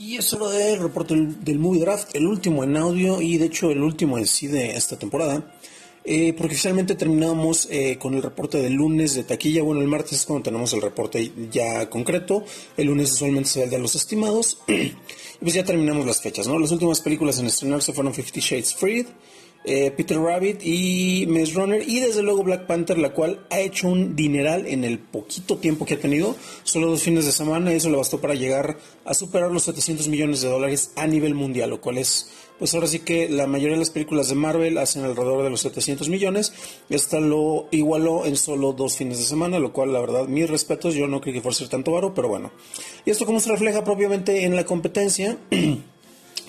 Y es hora del reporte del, Movie Draft, el último en audio y de hecho el último en sí de esta temporada. Eh, porque oficialmente terminamos eh, con el reporte del lunes de taquilla. Bueno, el martes es cuando tenemos el reporte ya concreto. El lunes usualmente se el de los estimados. y pues ya terminamos las fechas, ¿no? Las últimas películas en estrenarse fueron Fifty Shades Freed, eh, Peter Rabbit y Maze Runner y desde luego Black Panther, la cual ha hecho un dineral en el poquito tiempo que ha tenido, solo dos fines de semana, y eso le bastó para llegar a superar los 700 millones de dólares a nivel mundial, lo cual es, pues ahora sí que la mayoría de las películas de Marvel hacen alrededor de los 700 millones, esta lo igualó en solo dos fines de semana, lo cual la verdad, mis respetos, yo no creí que fuera tanto varo, pero bueno. Y esto como se refleja propiamente en la competencia.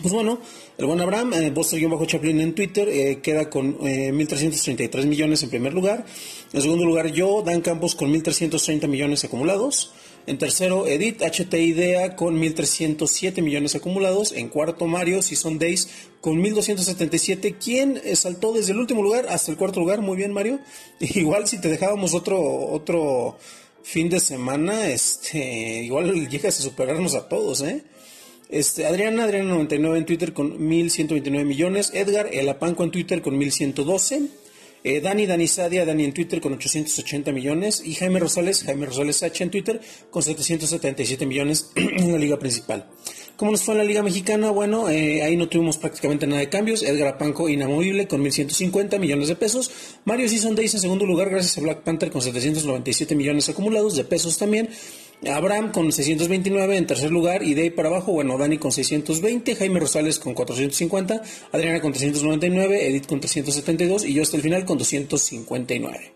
Pues bueno, el buen Abraham, eh, bajo chaplin en Twitter, eh, queda con eh, 1.333 millones en primer lugar. En segundo lugar, yo, Dan Campos, con 1.330 millones acumulados. En tercero, Edith HT Idea con 1.307 millones acumulados. En cuarto, Mario Season Days con 1.277. ¿Quién eh, saltó desde el último lugar hasta el cuarto lugar? Muy bien, Mario. Igual si te dejábamos otro, otro fin de semana, este, igual llegas a superarnos a todos, ¿eh? Este, Adriana, Adriana99 en Twitter con 1129 millones. Edgar, El Apanco en Twitter con 1112. Eh, Dani, Dani Sadia, Dani en Twitter con 880 millones. Y Jaime Rosales, Jaime Rosales H en Twitter con 777 millones en la liga principal. ¿Cómo nos fue en la Liga Mexicana? Bueno, eh, ahí no tuvimos prácticamente nada de cambios. Edgar Apanco, inamovible, con 1.150 millones de pesos. Mario Season Days en segundo lugar, gracias a Black Panther, con 797 millones acumulados de pesos también. Abraham con 629 en tercer lugar y de ahí para abajo, bueno, Dani con 620, Jaime Rosales con 450, Adriana con 399, Edith con 372 y yo hasta el final con 259.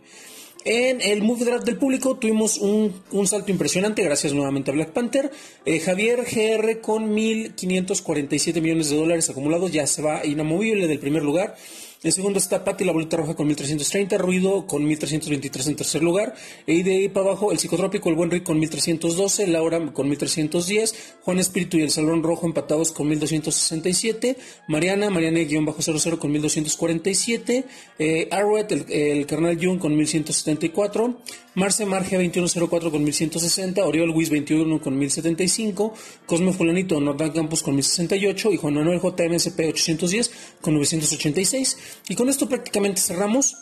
En el Movie Draft del público tuvimos un, salto impresionante, gracias nuevamente a Black Panther. Eh, Javier GR con 1.547 millones de dólares acumulados, ya se va inamovible del primer lugar. En segundo está Patti la bolita roja con 1330, Ruido con 1323 en tercer lugar. Y de ahí para abajo el psicotrópico, el buen Rick con 1312, Laura con 1310, Juan Espíritu y el Salón Rojo empatados con 1267, Mariana, Mariana-00 con 1247, eh, el, el Carnal Jung con 1174, Marce Marge 2104 con 1160, Oriol Wiz 21 con 1075, Cosme Fulanito Nordan Campos con 1068 y Juan Manuel JMSP 810 con 986. Y con esto prácticamente cerramos.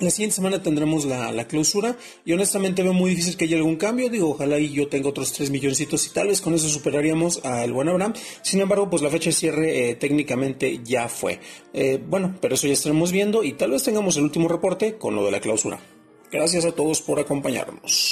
La siguiente semana tendremos la, clausura y honestamente veo muy difícil que haya algún cambio. Digo, ojalá y yo tenga otros 3 milloncitos y tal vez con eso superaríamos al buen Abraham. Sin embargo, pues la fecha de cierre eh, técnicamente ya fue. Eh, bueno, pero eso ya estaremos viendo y tal vez tengamos el último reporte con lo de la clausura. Gracias a todos por acompañarnos.